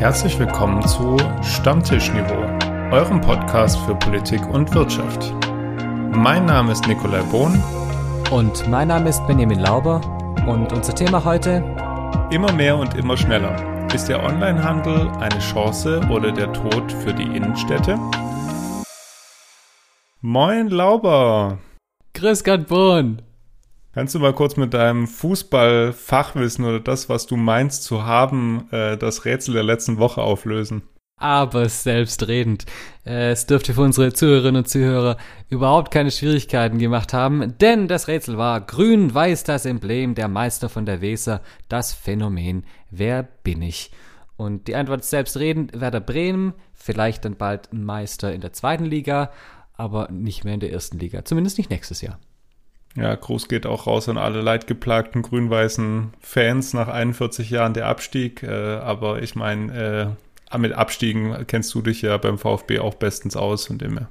Herzlich willkommen zu Stammtischniveau, eurem Podcast für Politik und Wirtschaft. Mein Name ist Nikolai Bohn. Und mein Name ist Benjamin Lauber. Und unser Thema heute? Immer mehr und immer schneller. Ist der Onlinehandel eine Chance oder der Tod für die Innenstädte? Moin Lauber! Grüß Gott Bohn! Kannst du mal kurz mit deinem Fußballfachwissen oder das, was du meinst zu haben, äh, das Rätsel der letzten Woche auflösen? Aber selbstredend. Äh, es dürfte für unsere Zuhörerinnen und Zuhörer überhaupt keine Schwierigkeiten gemacht haben, denn das Rätsel war grün-weiß das Emblem, der Meister von der Weser, das Phänomen, wer bin ich? Und die Antwort ist selbstredend, Werder Bremen, vielleicht dann bald Meister in der zweiten Liga, aber nicht mehr in der ersten Liga, zumindest nicht nächstes Jahr. Ja, Gruß geht auch raus an alle leidgeplagten grün-weißen Fans nach 41 Jahren der Abstieg. Äh, aber ich meine, äh, mit Abstiegen kennst du dich ja beim VfB auch bestens aus und immer.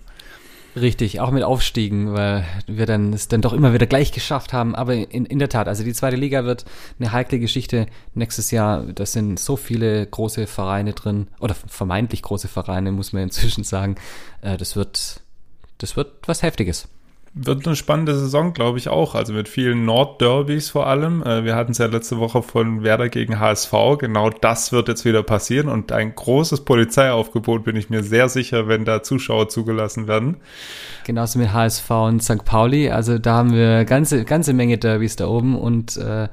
Richtig, auch mit Aufstiegen, weil wir dann es dann doch immer wieder gleich geschafft haben. Aber in, in der Tat, also die zweite Liga wird eine heikle Geschichte nächstes Jahr. Da sind so viele große Vereine drin, oder vermeintlich große Vereine, muss man inzwischen sagen. Äh, das wird, das wird was Heftiges wird eine spannende Saison, glaube ich auch. Also mit vielen Nordderbys vor allem. Äh, wir hatten es ja letzte Woche von Werder gegen HSV. Genau das wird jetzt wieder passieren und ein großes Polizeiaufgebot bin ich mir sehr sicher, wenn da Zuschauer zugelassen werden. Genauso mit HSV und St. Pauli. Also da haben wir ganze ganze Menge Derbys da oben und äh,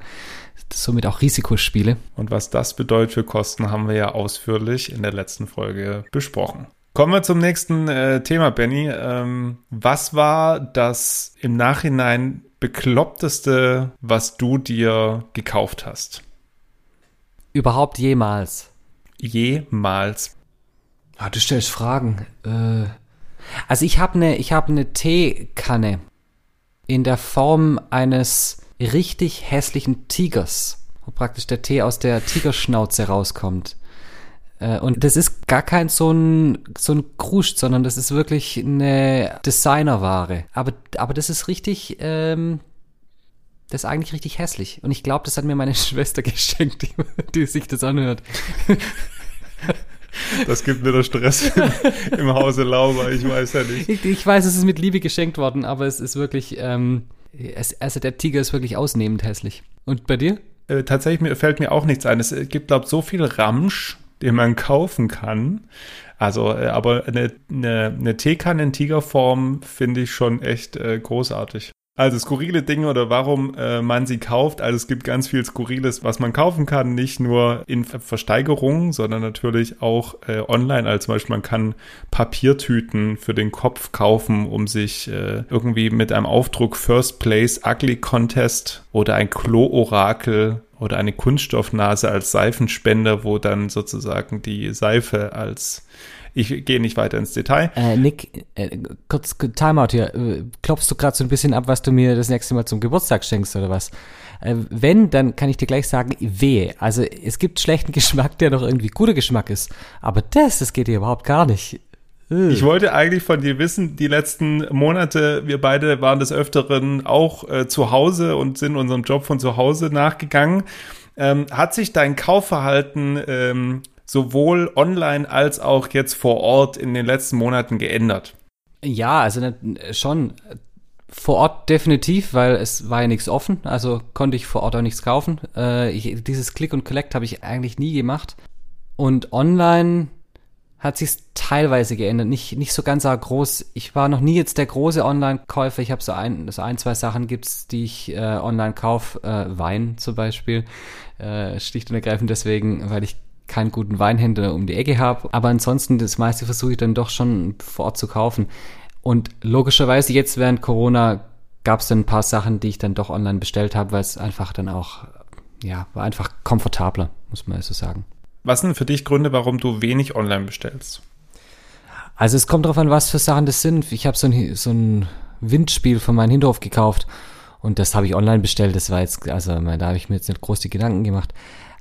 somit auch Risikospiele. Und was das bedeutet für Kosten, haben wir ja ausführlich in der letzten Folge besprochen. Kommen wir zum nächsten äh, Thema, Benny. Ähm, was war das im Nachhinein bekloppteste, was du dir gekauft hast? Überhaupt jemals. Jemals. Ah, du stellst Fragen. Äh, also ich habe eine ich habe eine Teekanne in der Form eines richtig hässlichen Tigers, wo praktisch der Tee aus der Tigerschnauze rauskommt. Äh, und das ist gar kein so ein, so ein Kruscht, sondern das ist wirklich eine Designerware. Aber, aber das ist richtig, ähm, das ist eigentlich richtig hässlich. Und ich glaube, das hat mir meine Schwester geschenkt, die, die sich das anhört. Das gibt wieder Stress im, im Hause Lauber, ich weiß ja nicht. Ich, ich, weiß, es ist mit Liebe geschenkt worden, aber es ist wirklich, ähm, es, also der Tiger ist wirklich ausnehmend hässlich. Und bei dir? Äh, tatsächlich fällt mir auch nichts ein. Es gibt, glaube ich, so viel Ramsch den man kaufen kann. Also, äh, aber eine, eine, eine Teekanne in Tigerform finde ich schon echt äh, großartig. Also skurrile Dinge oder warum äh, man sie kauft. Also es gibt ganz viel Skurriles, was man kaufen kann, nicht nur in Versteigerungen, sondern natürlich auch äh, online. Also zum Beispiel man kann Papiertüten für den Kopf kaufen, um sich äh, irgendwie mit einem Aufdruck First Place Ugly Contest oder ein Klo-Orakel oder eine Kunststoffnase als Seifenspender, wo dann sozusagen die Seife als ich gehe nicht weiter ins Detail. Äh, Nick, äh, kurz Timeout hier. Äh, klopfst du gerade so ein bisschen ab, was du mir das nächste Mal zum Geburtstag schenkst oder was? Äh, wenn, dann kann ich dir gleich sagen, wehe. Also es gibt schlechten Geschmack, der doch irgendwie guter Geschmack ist. Aber das, das geht dir überhaupt gar nicht. Ich wollte eigentlich von dir wissen, die letzten Monate, wir beide waren des Öfteren auch äh, zu Hause und sind unserem Job von zu Hause nachgegangen. Ähm, hat sich dein Kaufverhalten ähm, sowohl online als auch jetzt vor Ort in den letzten Monaten geändert? Ja, also ne, schon vor Ort definitiv, weil es war ja nichts offen, also konnte ich vor Ort auch nichts kaufen. Äh, ich, dieses Click und Collect habe ich eigentlich nie gemacht. Und online hat sich teilweise geändert, nicht, nicht so ganz groß. Ich war noch nie jetzt der große Online-Käufer. Ich habe so ein, so ein, zwei Sachen gibt's, die ich äh, online kaufe. Äh, Wein zum Beispiel. Äh, schlicht und ergreifend deswegen, weil ich keinen guten Weinhändler um die Ecke habe. Aber ansonsten, das meiste versuche ich dann doch schon vor Ort zu kaufen. Und logischerweise jetzt während Corona gab es dann ein paar Sachen, die ich dann doch online bestellt habe, weil es einfach dann auch, ja, war einfach komfortabler, muss man so sagen. Was sind für dich Gründe, warum du wenig online bestellst? Also es kommt darauf an, was für Sachen das sind. Ich habe so ein, so ein Windspiel von meinem Hinterhof gekauft und das habe ich online bestellt. Das war jetzt, also da habe ich mir jetzt nicht groß die Gedanken gemacht.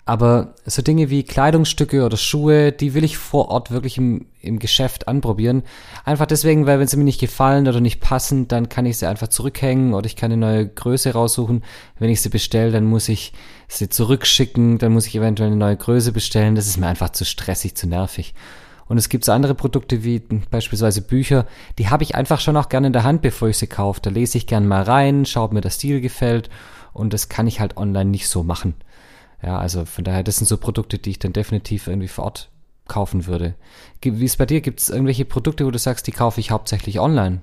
Aber so Dinge wie Kleidungsstücke oder Schuhe, die will ich vor Ort wirklich im, im Geschäft anprobieren. Einfach deswegen, weil wenn sie mir nicht gefallen oder nicht passen, dann kann ich sie einfach zurückhängen oder ich kann eine neue Größe raussuchen. Wenn ich sie bestelle, dann muss ich sie zurückschicken, dann muss ich eventuell eine neue Größe bestellen. Das ist mir einfach zu stressig, zu nervig. Und es gibt so andere Produkte wie beispielsweise Bücher, die habe ich einfach schon auch gerne in der Hand, bevor ich sie kaufe. Da lese ich gern mal rein, schaue, ob mir der Stil gefällt und das kann ich halt online nicht so machen. Ja, also von daher, das sind so Produkte, die ich dann definitiv irgendwie vor Ort kaufen würde. Wie ist bei dir? Gibt es irgendwelche Produkte, wo du sagst, die kaufe ich hauptsächlich online?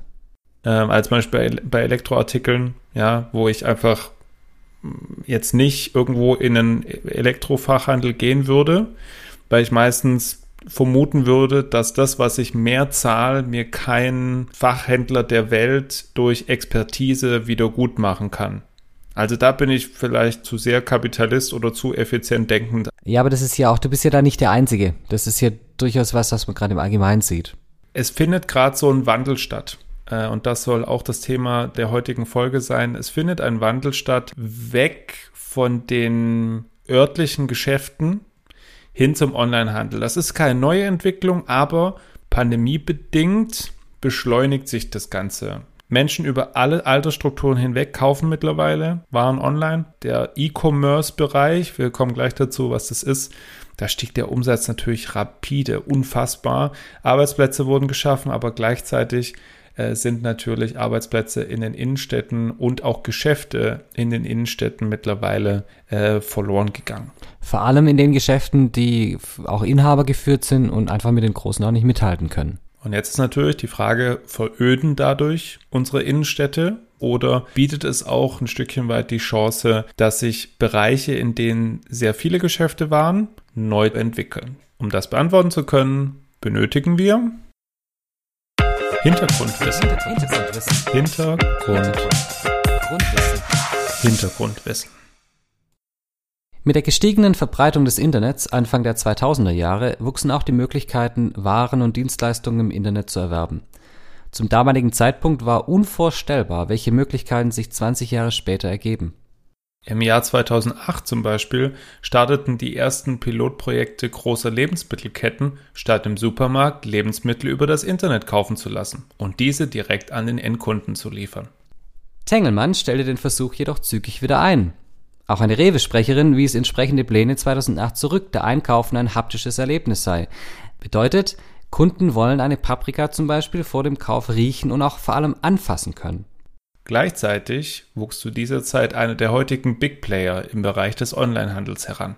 Ähm, als Beispiel bei Elektroartikeln, ja, wo ich einfach jetzt nicht irgendwo in einen Elektrofachhandel gehen würde, weil ich meistens vermuten würde, dass das, was ich mehr zahle, mir kein Fachhändler der Welt durch Expertise wieder gut machen kann. Also da bin ich vielleicht zu sehr Kapitalist oder zu effizient denkend. Ja, aber das ist ja auch, du bist ja da nicht der Einzige. Das ist ja durchaus was, was man gerade im Allgemeinen sieht. Es findet gerade so ein Wandel statt. Äh, und das soll auch das Thema der heutigen Folge sein. Es findet ein Wandel statt, weg von den örtlichen Geschäften hin zum Onlinehandel. Das ist keine neue Entwicklung, aber pandemiebedingt beschleunigt sich das Ganze. Menschen über alle Altersstrukturen hinweg kaufen mittlerweile Waren online. Der E-Commerce-Bereich, wir kommen gleich dazu, was das ist, da stieg der Umsatz natürlich rapide, unfassbar. Arbeitsplätze wurden geschaffen, aber gleichzeitig äh, sind natürlich Arbeitsplätze in den Innenstädten und auch Geschäfte in den Innenstädten mittlerweile äh, verloren gegangen. Vor allem in den Geschäften, die auch Inhaber geführt sind und einfach mit den Großen auch nicht mithalten können. Und jetzt ist natürlich die Frage, veröden dadurch unsere Innenstädte oder bietet es auch ein Stückchen weit die Chance, dass sich Bereiche, in denen sehr viele Geschäfte waren, neu entwickeln? Um das beantworten zu können, benötigen wir Hintergrundwissen. Hintergrundwissen. Hintergrundwissen. Hintergrundwissen. Mit der gestiegenen Verbreitung des Internets Anfang der 2000er Jahre wuchsen auch die Möglichkeiten, Waren und Dienstleistungen im Internet zu erwerben. Zum damaligen Zeitpunkt war unvorstellbar, welche Möglichkeiten sich 20 Jahre später ergeben. Im Jahr 2008 zum Beispiel starteten die ersten Pilotprojekte großer Lebensmittelketten, statt im Supermarkt Lebensmittel über das Internet kaufen zu lassen und diese direkt an den Endkunden zu liefern. Tengelmann stellte den Versuch jedoch zügig wieder ein. Auch eine Rewe-Sprecherin wies entsprechende Pläne 2008 zurück, da Einkaufen ein haptisches Erlebnis sei. Bedeutet, Kunden wollen eine Paprika zum Beispiel vor dem Kauf riechen und auch vor allem anfassen können. Gleichzeitig wuchs zu dieser Zeit einer der heutigen Big Player im Bereich des Onlinehandels heran.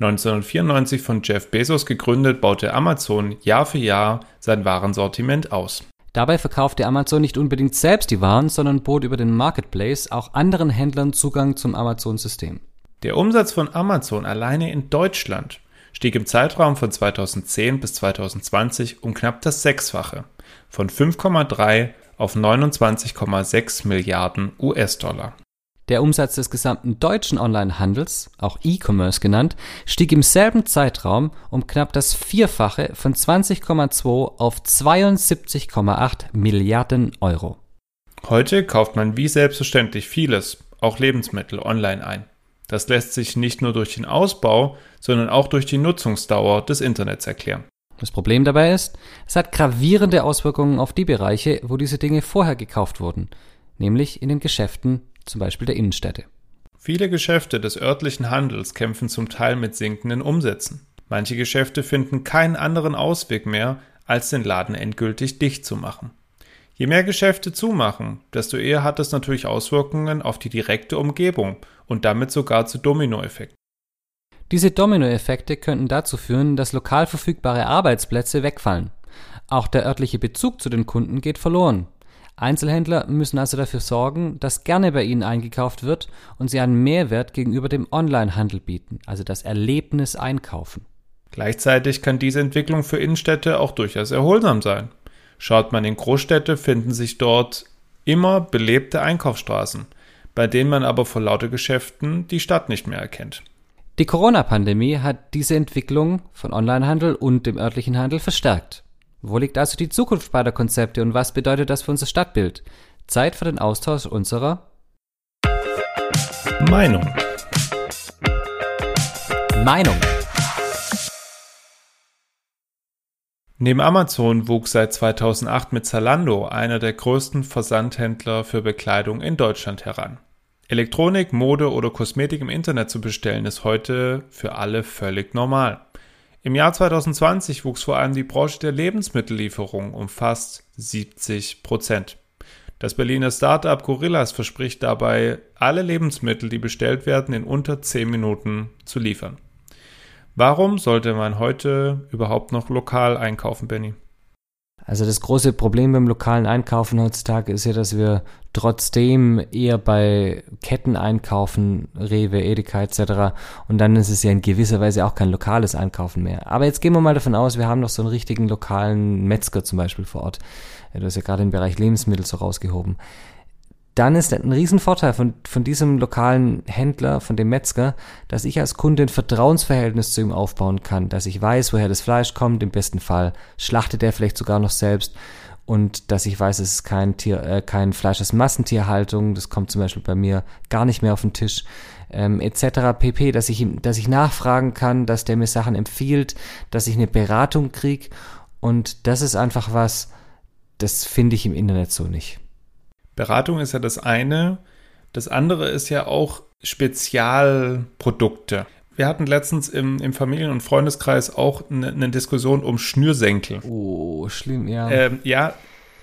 1994 von Jeff Bezos gegründet, baute Amazon Jahr für Jahr sein Warensortiment aus. Dabei verkaufte Amazon nicht unbedingt selbst die Waren, sondern bot über den Marketplace auch anderen Händlern Zugang zum Amazon-System. Der Umsatz von Amazon alleine in Deutschland stieg im Zeitraum von 2010 bis 2020 um knapp das Sechsfache, von 5,3 auf 29,6 Milliarden US-Dollar. Der Umsatz des gesamten deutschen Onlinehandels, auch E-Commerce genannt, stieg im selben Zeitraum um knapp das Vierfache von 20,2 auf 72,8 Milliarden Euro. Heute kauft man wie selbstverständlich vieles, auch Lebensmittel, online ein. Das lässt sich nicht nur durch den Ausbau, sondern auch durch die Nutzungsdauer des Internets erklären. Das Problem dabei ist, es hat gravierende Auswirkungen auf die Bereiche, wo diese Dinge vorher gekauft wurden, nämlich in den Geschäften zum Beispiel der Innenstädte. Viele Geschäfte des örtlichen Handels kämpfen zum Teil mit sinkenden Umsätzen. Manche Geschäfte finden keinen anderen Ausweg mehr, als den Laden endgültig dicht zu machen. Je mehr Geschäfte zumachen, desto eher hat es natürlich Auswirkungen auf die direkte Umgebung und damit sogar zu Dominoeffekten. Diese Dominoeffekte könnten dazu führen, dass lokal verfügbare Arbeitsplätze wegfallen. Auch der örtliche Bezug zu den Kunden geht verloren. Einzelhändler müssen also dafür sorgen, dass gerne bei ihnen eingekauft wird und sie einen Mehrwert gegenüber dem Onlinehandel bieten, also das Erlebnis einkaufen. Gleichzeitig kann diese Entwicklung für Innenstädte auch durchaus erholsam sein. Schaut man in Großstädte, finden sich dort immer belebte Einkaufsstraßen, bei denen man aber vor lauter Geschäften die Stadt nicht mehr erkennt. Die Corona-Pandemie hat diese Entwicklung von Onlinehandel und dem örtlichen Handel verstärkt. Wo liegt also die Zukunft beider Konzepte und was bedeutet das für unser Stadtbild? Zeit für den Austausch unserer Meinung. Meinung. Neben Amazon wuchs seit 2008 mit Zalando einer der größten Versandhändler für Bekleidung in Deutschland heran. Elektronik, Mode oder Kosmetik im Internet zu bestellen ist heute für alle völlig normal. Im Jahr 2020 wuchs vor allem die Branche der Lebensmittellieferung um fast 70 Prozent. Das Berliner Startup Gorillas verspricht dabei, alle Lebensmittel, die bestellt werden, in unter 10 Minuten zu liefern. Warum sollte man heute überhaupt noch lokal einkaufen, Benny? Also das große Problem beim lokalen Einkaufen heutzutage ist ja, dass wir trotzdem eher bei Ketten einkaufen, Rewe, Edeka etc. Und dann ist es ja in gewisser Weise auch kein lokales Einkaufen mehr. Aber jetzt gehen wir mal davon aus, wir haben noch so einen richtigen lokalen Metzger zum Beispiel vor Ort. Du hast ja gerade im Bereich Lebensmittel so rausgehoben dann ist ein Riesenvorteil von, von diesem lokalen Händler, von dem Metzger, dass ich als Kunde ein Vertrauensverhältnis zu ihm aufbauen kann, dass ich weiß, woher das Fleisch kommt, im besten Fall schlachtet er vielleicht sogar noch selbst und dass ich weiß, es ist kein Tier, äh, kein Fleisch aus Massentierhaltung, das kommt zum Beispiel bei mir gar nicht mehr auf den Tisch, ähm, etc. pp, dass ich ihm, dass ich nachfragen kann, dass der mir Sachen empfiehlt, dass ich eine Beratung kriege und das ist einfach was, das finde ich im Internet so nicht. Beratung ist ja das eine. Das andere ist ja auch Spezialprodukte. Wir hatten letztens im, im Familien- und Freundeskreis auch eine, eine, Diskussion um Schnürsenkel. Oh, schlimm, ja. Ähm, ja,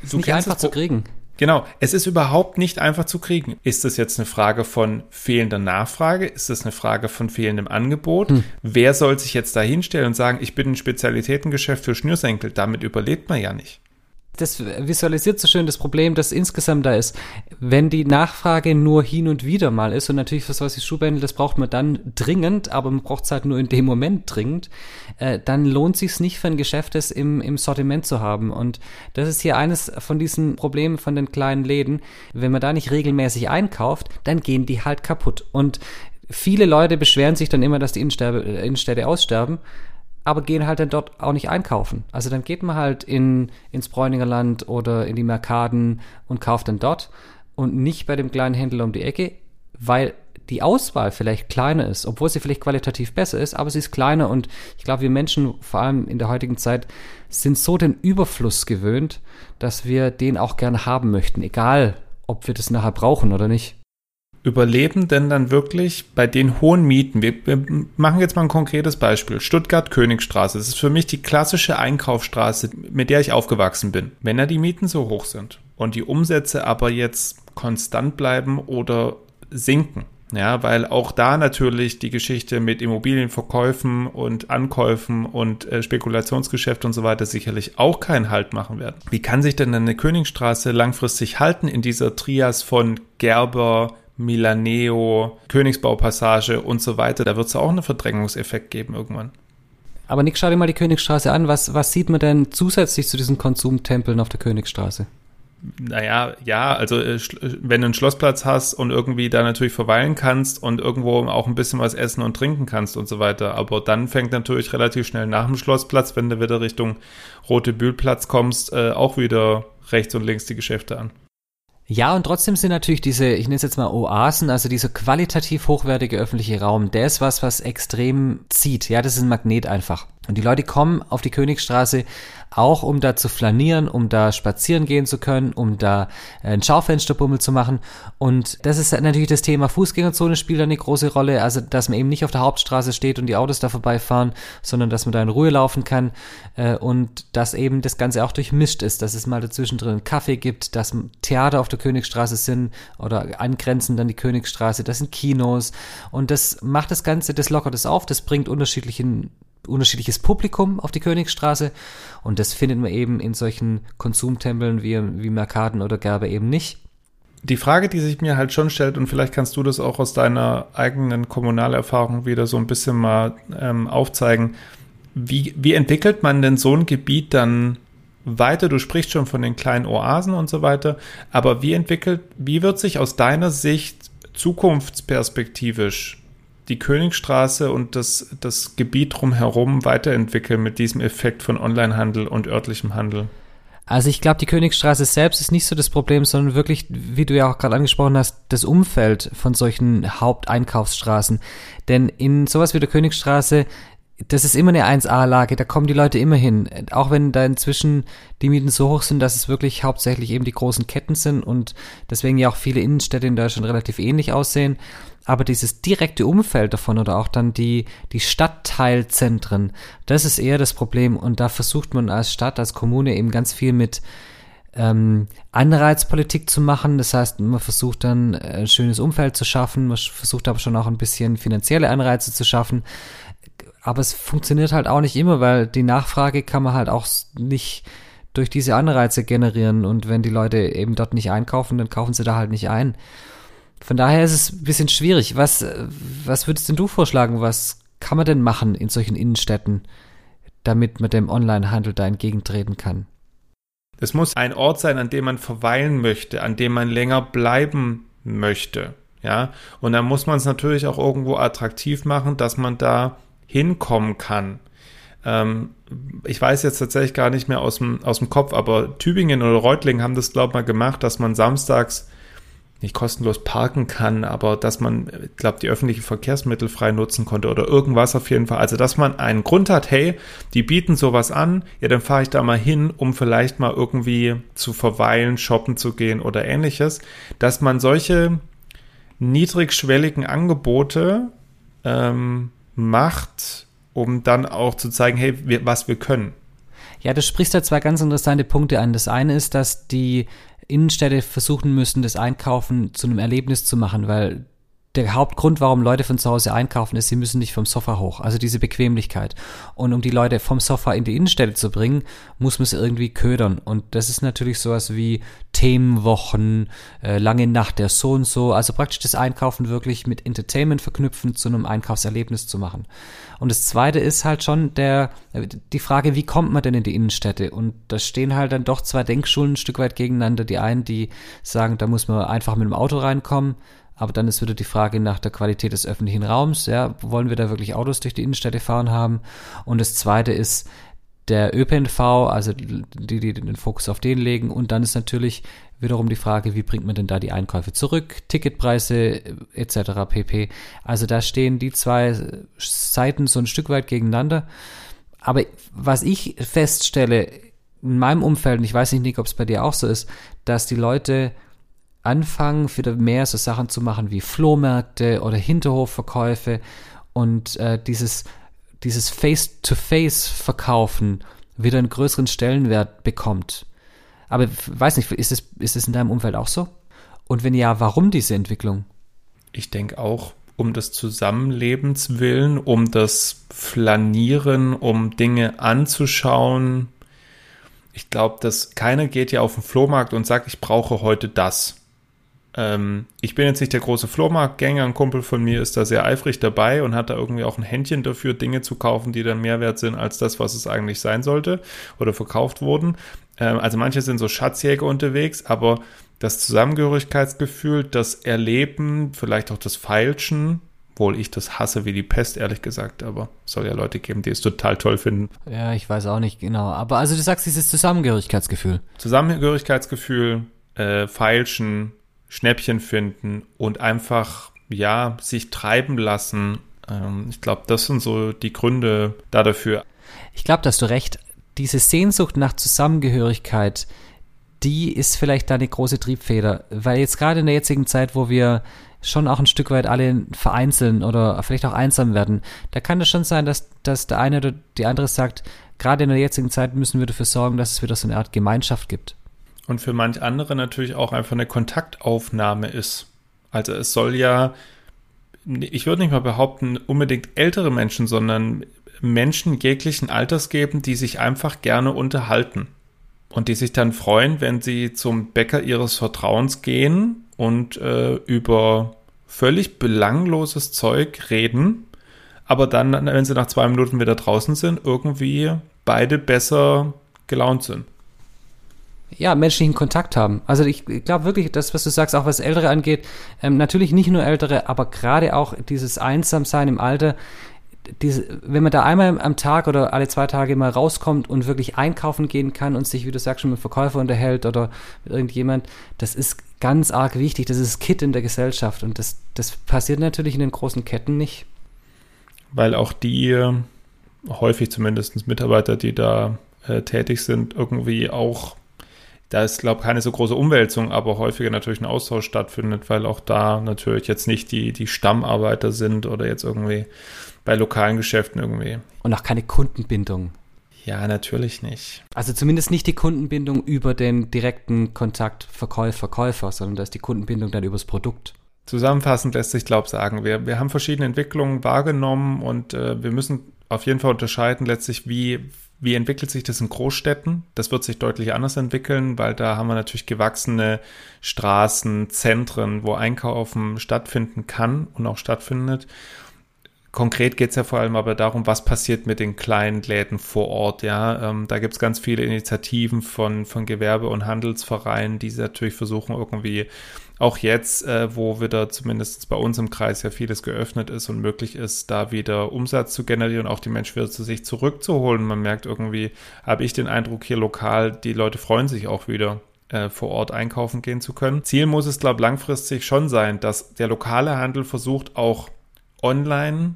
ist du nicht einfach zu kriegen. Genau, es ist überhaupt nicht einfach zu kriegen. Ist das jetzt eine Frage von fehlender Nachfrage? Ist das eine Frage von fehlendem Angebot? Hm. Wer soll sich jetzt da hinstellen und sagen, ich bin ein Spezialitätengeschäft für Schnürsenkel? Damit überlebt man ja nicht das visualisiert so schön das Problem, das insgesamt da ist. Wenn die Nachfrage nur hin und wieder mal ist und natürlich für solche Schuhbändel, das braucht man dann dringend, aber man braucht es halt nur in dem Moment dringend, äh, dann lohnt sich nicht für ein Geschäft, das im, im Sortiment zu haben. Und das ist hier eines von diesen Problemen von den kleinen Läden. Wenn man da nicht regelmäßig einkauft, dann gehen die halt kaputt. Und viele Leute beschweren sich dann immer, dass die Innenstädte aussterben aber gehen halt dann dort auch nicht einkaufen. Also dann geht man halt in, ins Bräuningerland oder in die Merkaden und kauft dann dort und nicht bei dem kleinen Händler um die Ecke, weil die Auswahl vielleicht kleiner ist, obwohl sie vielleicht qualitativ besser ist, aber sie ist kleiner und ich glaube, wir Menschen, vor allem in der heutigen Zeit, sind so den Überfluss gewöhnt, dass wir den auch gerne haben möchten, egal ob wir das nachher brauchen oder nicht überleben denn dann wirklich bei den hohen Mieten? Wir, wir machen jetzt mal ein konkretes Beispiel. Stuttgart-Königstraße. Das ist für mich die klassische Einkaufsstraße, mit der ich aufgewachsen bin. Wenn da die Mieten so hoch sind und die Umsätze aber jetzt konstant bleiben oder sinken, ja, weil auch da natürlich die Geschichte mit Immobilienverkäufen und Ankäufen und äh, Spekulationsgeschäft und so weiter sicherlich auch keinen Halt machen werden. Wie kann sich denn eine Königstraße langfristig halten in dieser Trias von Gerber, Milaneo, Königsbaupassage und so weiter. Da wird es auch einen Verdrängungseffekt geben irgendwann. Aber Nick, schau dir mal die Königstraße an. Was, was sieht man denn zusätzlich zu diesen Konsumtempeln auf der Königstraße? Naja, ja, also äh, wenn du einen Schlossplatz hast und irgendwie da natürlich verweilen kannst und irgendwo auch ein bisschen was essen und trinken kannst und so weiter. Aber dann fängt natürlich relativ schnell nach dem Schlossplatz, wenn du wieder Richtung Rote Bühlplatz kommst, äh, auch wieder rechts und links die Geschäfte an. Ja, und trotzdem sind natürlich diese, ich nenne es jetzt mal Oasen, also dieser qualitativ hochwertige öffentliche Raum, der ist was, was extrem zieht. Ja, das ist ein Magnet einfach. Und die Leute kommen auf die Königstraße auch, um da zu flanieren, um da spazieren gehen zu können, um da ein Schaufensterbummel zu machen. Und das ist natürlich das Thema Fußgängerzone spielt eine große Rolle. Also, dass man eben nicht auf der Hauptstraße steht und die Autos da vorbeifahren, sondern dass man da in Ruhe laufen kann. Äh, und dass eben das Ganze auch durchmischt ist, dass es mal dazwischen drin Kaffee gibt, dass Theater auf der Königstraße sind oder angrenzend an die Königstraße, das sind Kinos. Und das macht das Ganze, das lockert es auf, das bringt unterschiedlichen unterschiedliches Publikum auf die Königstraße und das findet man eben in solchen Konsumtempeln wie, wie Merkaden oder Gerbe eben nicht. Die Frage, die sich mir halt schon stellt, und vielleicht kannst du das auch aus deiner eigenen Kommunalerfahrung wieder so ein bisschen mal ähm, aufzeigen, wie, wie entwickelt man denn so ein Gebiet dann weiter? Du sprichst schon von den kleinen Oasen und so weiter, aber wie entwickelt, wie wird sich aus deiner Sicht zukunftsperspektivisch die Königstraße und das, das Gebiet drumherum weiterentwickeln mit diesem Effekt von Onlinehandel und örtlichem Handel? Also ich glaube, die Königsstraße selbst ist nicht so das Problem, sondern wirklich, wie du ja auch gerade angesprochen hast, das Umfeld von solchen Haupteinkaufsstraßen. Denn in sowas wie der Königsstraße, das ist immer eine 1A-Lage, da kommen die Leute immer hin. Auch wenn da inzwischen die Mieten so hoch sind, dass es wirklich hauptsächlich eben die großen Ketten sind und deswegen ja auch viele Innenstädte in Deutschland relativ ähnlich aussehen aber dieses direkte Umfeld davon oder auch dann die, die Stadtteilzentren, das ist eher das Problem und da versucht man als Stadt, als Kommune eben ganz viel mit ähm, Anreizpolitik zu machen. Das heißt, man versucht dann ein schönes Umfeld zu schaffen, man versucht aber schon auch ein bisschen finanzielle Anreize zu schaffen. Aber es funktioniert halt auch nicht immer, weil die Nachfrage kann man halt auch nicht durch diese Anreize generieren und wenn die Leute eben dort nicht einkaufen, dann kaufen sie da halt nicht ein. Von daher ist es ein bisschen schwierig. Was, was würdest denn du vorschlagen? Was kann man denn machen in solchen Innenstädten, damit man dem Onlinehandel da entgegentreten kann? Es muss ein Ort sein, an dem man verweilen möchte, an dem man länger bleiben möchte. Ja, und dann muss man es natürlich auch irgendwo attraktiv machen, dass man da hinkommen kann. Ähm, ich weiß jetzt tatsächlich gar nicht mehr aus dem, aus dem Kopf, aber Tübingen oder Reutlingen haben das, glaube ich, mal gemacht, dass man samstags nicht kostenlos parken kann, aber dass man, ich glaube, die öffentlichen Verkehrsmittel frei nutzen konnte oder irgendwas auf jeden Fall. Also, dass man einen Grund hat, hey, die bieten sowas an, ja, dann fahre ich da mal hin, um vielleicht mal irgendwie zu verweilen, shoppen zu gehen oder ähnliches. Dass man solche niedrigschwelligen Angebote ähm, macht, um dann auch zu zeigen, hey, wir, was wir können. Ja, du sprichst da zwei ganz interessante Punkte an. Das eine ist, dass die Innenstädte versuchen müssen, das Einkaufen zu einem Erlebnis zu machen, weil der Hauptgrund, warum Leute von zu Hause einkaufen, ist, sie müssen nicht vom Sofa hoch. Also diese Bequemlichkeit. Und um die Leute vom Sofa in die Innenstädte zu bringen, muss man sie irgendwie ködern. Und das ist natürlich sowas wie Themenwochen, äh, lange Nacht der so und so. Also praktisch das Einkaufen wirklich mit Entertainment verknüpfen, zu einem Einkaufserlebnis zu machen. Und das zweite ist halt schon der, die Frage, wie kommt man denn in die Innenstädte? Und da stehen halt dann doch zwei Denkschulen ein Stück weit gegeneinander. Die einen, die sagen, da muss man einfach mit dem Auto reinkommen aber dann ist wieder die Frage nach der Qualität des öffentlichen Raums. Ja, wollen wir da wirklich Autos durch die Innenstädte fahren haben? Und das zweite ist der ÖPNV, also die, die den Fokus auf den legen. Und dann ist natürlich wiederum die Frage, wie bringt man denn da die Einkäufe zurück? Ticketpreise etc. pp. Also da stehen die zwei Seiten so ein Stück weit gegeneinander. Aber was ich feststelle in meinem Umfeld, und ich weiß nicht, ob es bei dir auch so ist, dass die Leute anfangen, wieder mehr so Sachen zu machen wie Flohmärkte oder Hinterhofverkäufe und äh, dieses, dieses Face-to-Face-Verkaufen wieder einen größeren Stellenwert bekommt. Aber weiß nicht, ist es, ist es in deinem Umfeld auch so? Und wenn ja, warum diese Entwicklung? Ich denke auch um des Zusammenlebens willen, um das Flanieren, um Dinge anzuschauen. Ich glaube, dass keiner geht ja auf den Flohmarkt und sagt, ich brauche heute das. Ähm, ich bin jetzt nicht der große Flohmarktgänger, ein Kumpel von mir ist da sehr eifrig dabei und hat da irgendwie auch ein Händchen dafür, Dinge zu kaufen, die dann mehr wert sind als das, was es eigentlich sein sollte oder verkauft wurden. Ähm, also manche sind so Schatzjäger unterwegs, aber das Zusammengehörigkeitsgefühl, das Erleben, vielleicht auch das Feilschen, obwohl ich das hasse wie die Pest, ehrlich gesagt, aber soll ja Leute geben, die es total toll finden. Ja, ich weiß auch nicht genau. Aber also du sagst dieses Zusammengehörigkeitsgefühl. Zusammengehörigkeitsgefühl, äh, Feilschen, Schnäppchen finden und einfach, ja, sich treiben lassen. Ähm, ich glaube, das sind so die Gründe da dafür. Ich glaube, dass du recht. Diese Sehnsucht nach Zusammengehörigkeit, die ist vielleicht da eine große Triebfeder. Weil jetzt gerade in der jetzigen Zeit, wo wir schon auch ein Stück weit alle vereinzeln oder vielleicht auch einsam werden, da kann es schon sein, dass, dass der eine oder die andere sagt, gerade in der jetzigen Zeit müssen wir dafür sorgen, dass es wieder so eine Art Gemeinschaft gibt und für manch andere natürlich auch einfach eine Kontaktaufnahme ist. Also es soll ja, ich würde nicht mal behaupten, unbedingt ältere Menschen, sondern Menschen jeglichen Alters geben, die sich einfach gerne unterhalten und die sich dann freuen, wenn sie zum Bäcker ihres Vertrauens gehen und äh, über völlig belangloses Zeug reden, aber dann, wenn sie nach zwei Minuten wieder draußen sind, irgendwie beide besser gelaunt sind ja, menschlichen Kontakt haben. Also ich, glaube wirklich, das, was du sagst, auch was Ältere angeht, ähm, natürlich nicht nur Ältere, aber gerade auch dieses Einsamsein im Alter, diese, wenn man da einmal am Tag oder alle zwei Tage mal rauskommt und wirklich einkaufen gehen kann und sich, wie du sagst, schon mit Verkäufer unterhält oder mit irgendjemand, das ist ganz arg wichtig. Das ist Kit in der Gesellschaft und das, das passiert natürlich in den großen Ketten nicht. Weil auch die häufig zumindest Mitarbeiter, die da äh, tätig sind, irgendwie auch da ist, glaube ich, keine so große Umwälzung, aber häufiger natürlich ein Austausch stattfindet, weil auch da natürlich jetzt nicht die, die Stammarbeiter sind oder jetzt irgendwie bei lokalen Geschäften irgendwie. Und auch keine Kundenbindung. Ja, natürlich nicht. Also zumindest nicht die Kundenbindung über den direkten Kontakt Verkäufer-Käufer, sondern da ist die Kundenbindung dann übers Produkt. Zusammenfassend lässt sich, glaube ich, sagen, wir, wir haben verschiedene Entwicklungen wahrgenommen und äh, wir müssen auf jeden Fall unterscheiden letztlich, wie wie entwickelt sich das in Großstädten? Das wird sich deutlich anders entwickeln, weil da haben wir natürlich gewachsene Straßen, Zentren, wo Einkaufen stattfinden kann und auch stattfindet. Konkret geht es ja vor allem aber darum, was passiert mit den kleinen Läden vor Ort. Ja, ähm, da gibt es ganz viele Initiativen von, von Gewerbe- und Handelsvereinen, die natürlich versuchen, irgendwie auch jetzt, äh, wo wieder zumindest bei uns im Kreis ja vieles geöffnet ist und möglich ist, da wieder Umsatz zu generieren, auch die Menschen wieder zu sich zurückzuholen. Man merkt irgendwie, habe ich den Eindruck hier lokal, die Leute freuen sich auch wieder äh, vor Ort einkaufen gehen zu können. Ziel muss es, glaube ich, langfristig schon sein, dass der lokale Handel versucht, auch online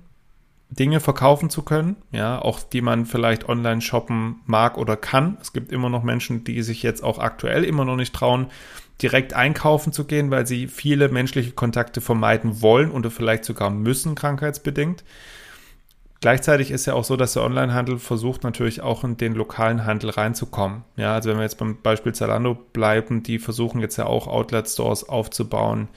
Dinge verkaufen zu können, ja, auch die man vielleicht online shoppen mag oder kann. Es gibt immer noch Menschen, die sich jetzt auch aktuell immer noch nicht trauen, direkt einkaufen zu gehen, weil sie viele menschliche Kontakte vermeiden wollen oder vielleicht sogar müssen, krankheitsbedingt. Gleichzeitig ist ja auch so, dass der Onlinehandel versucht natürlich auch in den lokalen Handel reinzukommen. Ja, also wenn wir jetzt beim Beispiel Zalando bleiben, die versuchen jetzt ja auch Outlet-Stores aufzubauen,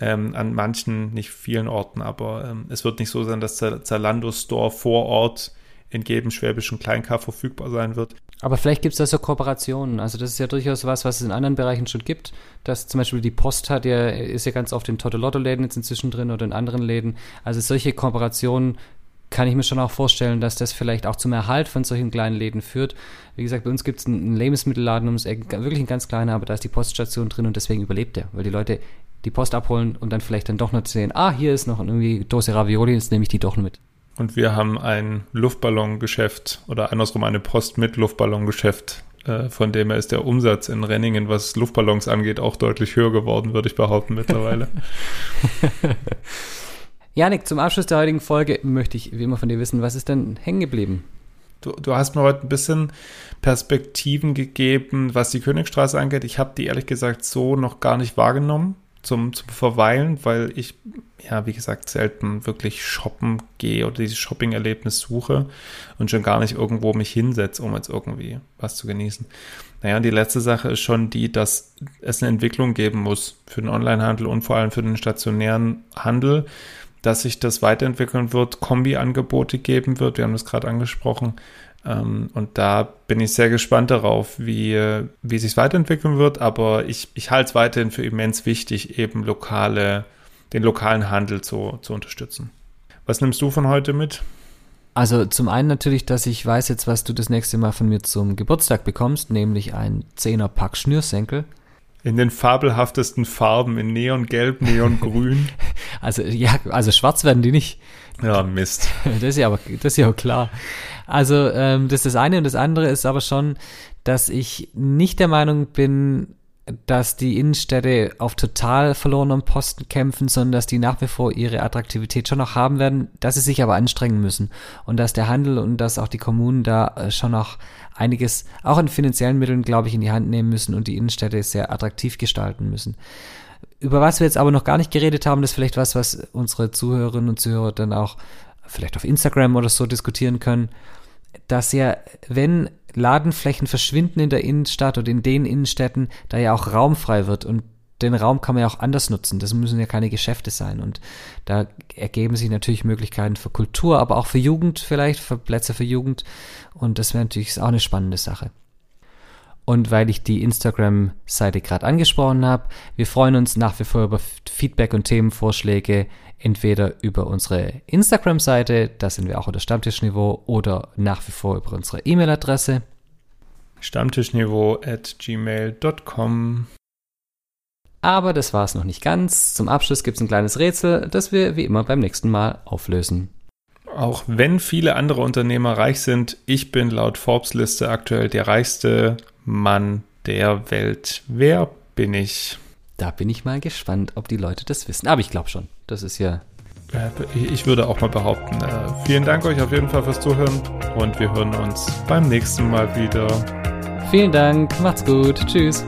ähm, an manchen, nicht vielen Orten, aber ähm, es wird nicht so sein, dass der Zalando Store vor Ort in jedem schwäbischen Kleinkauf verfügbar sein wird. Aber vielleicht gibt es da so Kooperationen. Also das ist ja durchaus was, was es in anderen Bereichen schon gibt. Dass zum Beispiel die Post hat ja, ist ja ganz oft in Totolotto-Läden jetzt inzwischen drin oder in anderen Läden. Also solche Kooperationen kann ich mir schon auch vorstellen, dass das vielleicht auch zum Erhalt von solchen kleinen Läden führt. Wie gesagt, bei uns gibt es einen Lebensmittelladen ums Eck, wirklich ein ganz kleiner, aber da ist die Poststation drin und deswegen überlebt er, weil die Leute die Post abholen und dann vielleicht dann doch noch sehen, ah, hier ist noch irgendwie Dose Ravioli, jetzt nehme ich die doch mit. Und wir haben ein Luftballongeschäft oder andersrum eine Post mit Luftballongeschäft, äh, von dem her ist der Umsatz in Renningen, was Luftballons angeht, auch deutlich höher geworden, würde ich behaupten mittlerweile. Janik, zum Abschluss der heutigen Folge möchte ich wie immer von dir wissen, was ist denn hängen geblieben? Du, du hast mir heute ein bisschen Perspektiven gegeben, was die Königstraße angeht. Ich habe die ehrlich gesagt so noch gar nicht wahrgenommen zum, zum Verweilen, weil ich, ja, wie gesagt, selten wirklich shoppen gehe oder dieses Shopping-Erlebnis suche und schon gar nicht irgendwo mich hinsetze, um jetzt irgendwie was zu genießen. Naja, die letzte Sache ist schon die, dass es eine Entwicklung geben muss für den Onlinehandel und vor allem für den stationären Handel, dass sich das weiterentwickeln wird, Kombi-Angebote geben wird. Wir haben das gerade angesprochen und da bin ich sehr gespannt darauf, wie, wie sich weiterentwickeln wird. Aber ich, ich halte es weiterhin für immens wichtig, eben lokale, den lokalen Handel zu, zu unterstützen. Was nimmst du von heute mit? Also zum einen natürlich, dass ich weiß jetzt, was du das nächste Mal von mir zum Geburtstag bekommst, nämlich ein 10er Pack Schnürsenkel. In den fabelhaftesten Farben, in Neongelb, Neongrün. also ja, also schwarz werden die nicht. Ja, Mist. Das ist ja aber, das ist ja auch klar. Also ähm, das ist das eine und das andere ist aber schon, dass ich nicht der Meinung bin, dass die Innenstädte auf total verlorenem Posten kämpfen, sondern dass die nach wie vor ihre Attraktivität schon noch haben werden, dass sie sich aber anstrengen müssen und dass der Handel und dass auch die Kommunen da äh, schon noch einiges, auch in finanziellen Mitteln, glaube ich, in die Hand nehmen müssen und die Innenstädte sehr attraktiv gestalten müssen. Über was wir jetzt aber noch gar nicht geredet haben, das ist vielleicht was, was unsere Zuhörerinnen und Zuhörer dann auch vielleicht auf Instagram oder so diskutieren können, dass ja, wenn Ladenflächen verschwinden in der Innenstadt oder in den Innenstädten, da ja auch Raum frei wird und den Raum kann man ja auch anders nutzen. Das müssen ja keine Geschäfte sein. Und da ergeben sich natürlich Möglichkeiten für Kultur, aber auch für Jugend vielleicht, für Plätze für Jugend. Und das wäre natürlich auch eine spannende Sache. Und weil ich die Instagram-Seite gerade angesprochen habe, wir freuen uns nach wie vor über Feedback und Themenvorschläge, entweder über unsere Instagram-Seite, da sind wir auch unter Stammtischniveau, oder nach wie vor über unsere E-Mail-Adresse. Stammtischniveau at gmail.com. Aber das war es noch nicht ganz. Zum Abschluss gibt es ein kleines Rätsel, das wir wie immer beim nächsten Mal auflösen. Auch wenn viele andere Unternehmer reich sind, ich bin laut Forbes Liste aktuell der reichste Mann der Welt. Wer bin ich? Da bin ich mal gespannt, ob die Leute das wissen. Aber ich glaube schon. Das ist ja. Ich würde auch mal behaupten. Äh, vielen Dank euch auf jeden Fall fürs Zuhören und wir hören uns beim nächsten Mal wieder. Vielen Dank, macht's gut, tschüss.